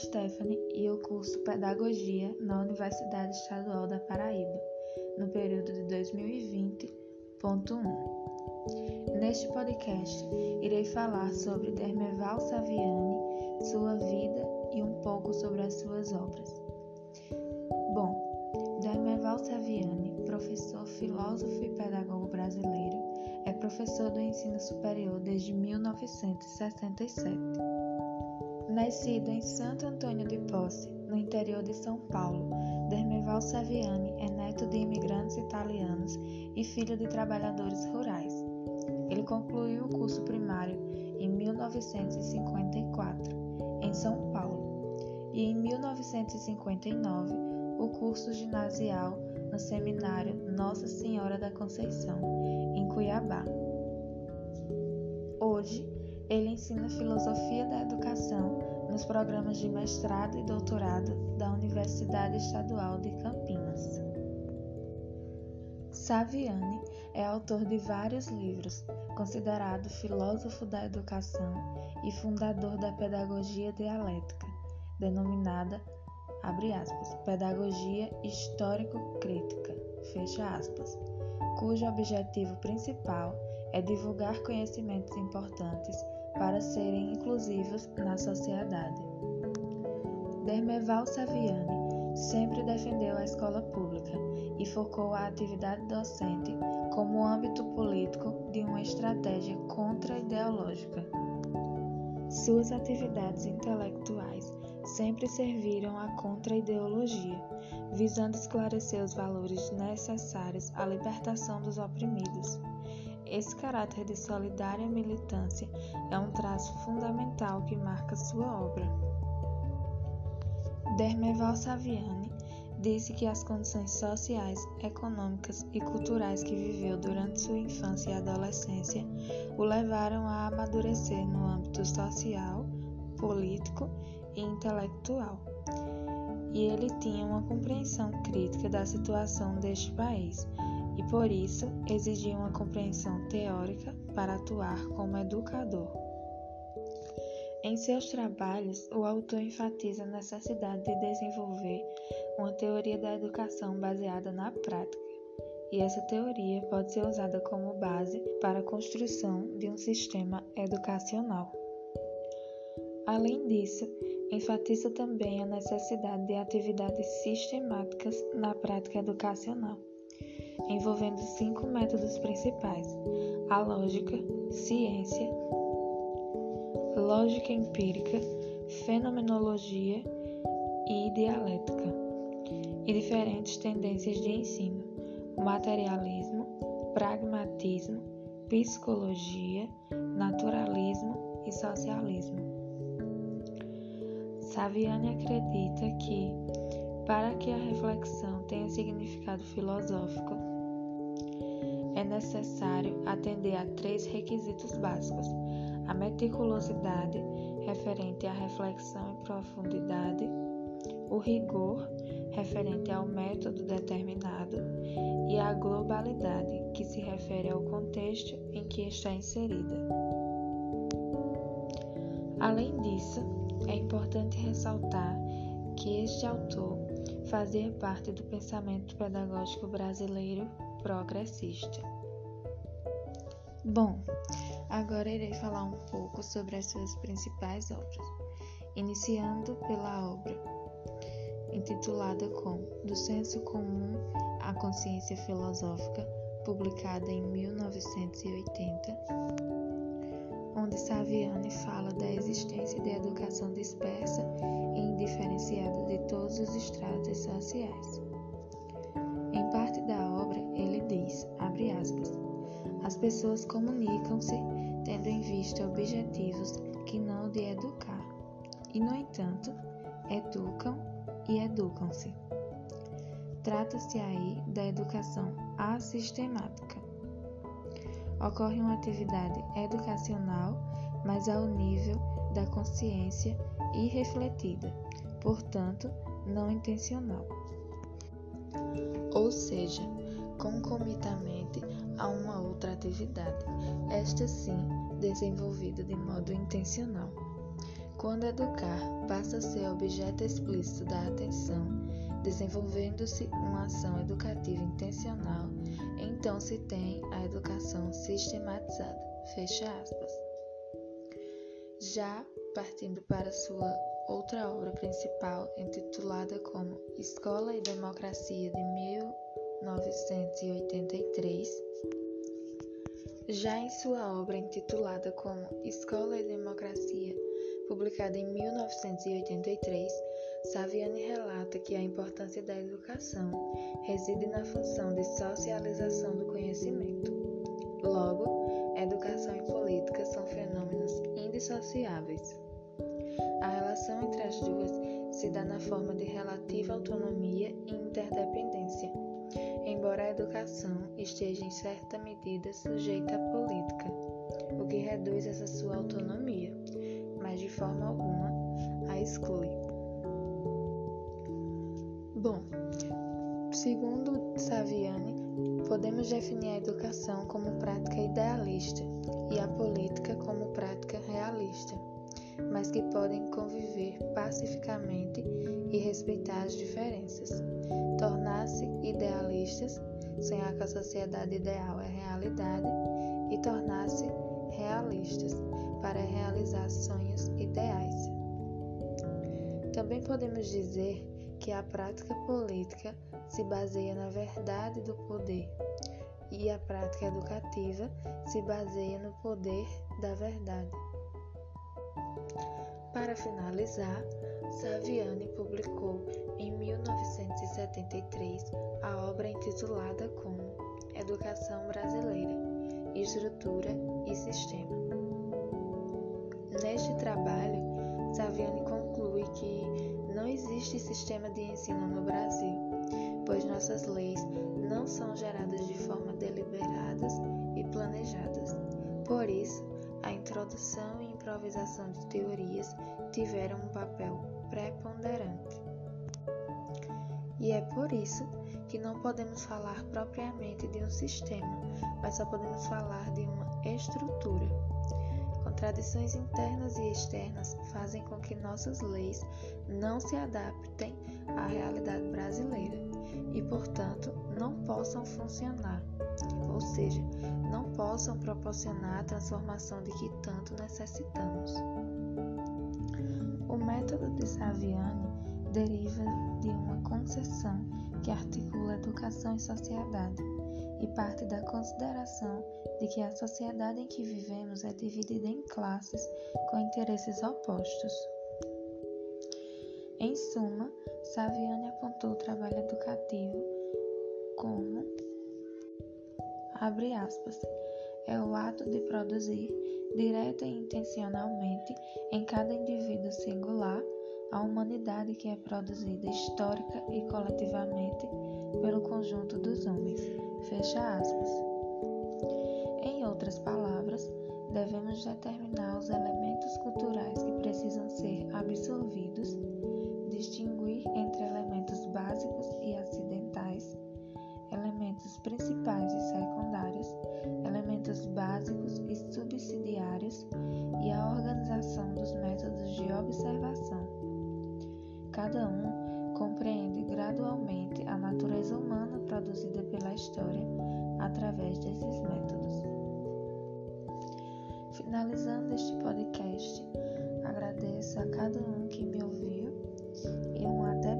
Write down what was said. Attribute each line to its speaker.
Speaker 1: Stephanie e o curso Pedagogia na Universidade Estadual da Paraíba, no período de 2020.1. Neste podcast, irei falar sobre Dermeval Saviani, sua vida e um pouco sobre as suas obras. Bom, Dermeval Saviani, professor, filósofo e pedagogo brasileiro, é professor do ensino superior desde 1967. Nascido em Santo Antônio de Posse, no interior de São Paulo, Dermeval Saviani é neto de imigrantes italianos e filho de trabalhadores rurais. Ele concluiu o curso primário em 1954, em São Paulo, e em 1959 o curso ginasial no Seminário Nossa Senhora da Conceição, em Cuiabá. Hoje, ele ensina filosofia da educação programas de mestrado e doutorado da Universidade Estadual de Campinas. Saviani é autor de vários livros, considerado filósofo da educação e fundador da pedagogia dialética, denominada abre aspas, pedagogia histórico-crítica, fecha aspas, cujo objetivo principal é divulgar conhecimentos importantes para serem inclusivos na sociedade. Dermeval Saviani sempre defendeu a escola pública e focou a atividade docente como âmbito político de uma estratégia contra-ideológica. Suas atividades intelectuais sempre serviram à contra-ideologia, visando esclarecer os valores necessários à libertação dos oprimidos. Esse caráter de solidária militância é um traço fundamental que marca sua obra. Dermeval Saviani disse que as condições sociais, econômicas e culturais que viveu durante sua infância e adolescência o levaram a amadurecer no âmbito social, político e intelectual. E ele tinha uma compreensão crítica da situação deste país e por isso exigia uma compreensão teórica para atuar como educador. Em seus trabalhos, o autor enfatiza a necessidade de desenvolver uma teoria da educação baseada na prática, e essa teoria pode ser usada como base para a construção de um sistema educacional. Além disso, enfatiza também a necessidade de atividades sistemáticas na prática educacional, envolvendo cinco métodos principais: a lógica, ciência, lógica empírica, fenomenologia e dialética, e diferentes tendências de ensino: materialismo, pragmatismo, psicologia, naturalismo e socialismo. Saviani acredita que, para que a reflexão tenha significado filosófico, é necessário atender a três requisitos básicos: a meticulosidade, referente à reflexão em profundidade, o rigor, referente ao método determinado, e a globalidade, que se refere ao contexto em que está inserida. Além disso, é importante ressaltar que este autor fazia parte do pensamento pedagógico brasileiro progressista. Bom, agora irei falar um pouco sobre as suas principais obras, iniciando pela obra intitulada como Do Senso Comum à Consciência Filosófica, publicada em 1980 onde Saviani fala da existência de educação dispersa pessoas comunicam-se tendo em vista objetivos que não de educar, e no entanto, educam e educam-se. Trata-se aí da educação assistemática ocorre uma atividade educacional, mas ao nível da consciência irrefletida, portanto, não intencional. Ou seja, concomitamente a uma outra atividade, esta sim desenvolvida de modo intencional. Quando educar passa a ser objeto explícito da atenção, desenvolvendo-se uma ação educativa intencional, então se tem a educação sistematizada. Fecha aspas. Já partindo para sua outra obra principal, intitulada como Escola e Democracia de 1983, já em sua obra intitulada como Escola e Democracia, publicada em 1983, Saviani relata que a importância da educação reside na função de socialização do conhecimento. Logo, educação e política são fenômenos indissociáveis. A relação entre as duas se dá na forma de relativa autonomia e interdependência, embora a educação esteja em certa medida sujeita à política, o que reduz essa sua autonomia, mas de forma alguma a exclui. Bom, segundo Saviani, podemos definir a educação como prática idealista e a política como prática realista mas que podem conviver pacificamente e respeitar as diferenças. Tornar-se idealistas, sonhar que a sociedade ideal é realidade, e tornar-se realistas, para realizar sonhos ideais. Também podemos dizer que a prática política se baseia na verdade do poder e a prática educativa se baseia no poder da verdade. Para finalizar, Saviani publicou em 1973 a obra intitulada como Educação Brasileira, Estrutura e Sistema. Neste trabalho, Saviani conclui que não existe sistema de ensino no Brasil, pois nossas leis não são geradas de forma deliberadas e planejadas. Por isso, a introdução e improvisação de teorias tiveram um papel preponderante. E é por isso que não podemos falar propriamente de um sistema, mas só podemos falar de uma estrutura. Contradições internas e externas fazem com que nossas leis não se adaptem à realidade brasileira e, portanto, não possam funcionar, ou seja, não possam proporcionar a transformação de que tanto necessitamos. Método de Saviani deriva de uma concepção que articula educação e sociedade e parte da consideração de que a sociedade em que vivemos é dividida em classes com interesses opostos. Em suma, Saviani apontou o trabalho educativo como abre aspas, é o ato de produzir, direta e intencionalmente, em cada indivíduo singular, a humanidade que é produzida histórica e coletivamente pelo conjunto dos homens. Fecha aspas. Em outras palavras, devemos determinar os elementos culturais que precisam ser absorvidos distinguir entre elementos básicos e acidentais, finalizando este podcast. Agradeço a cada um que me ouviu e um até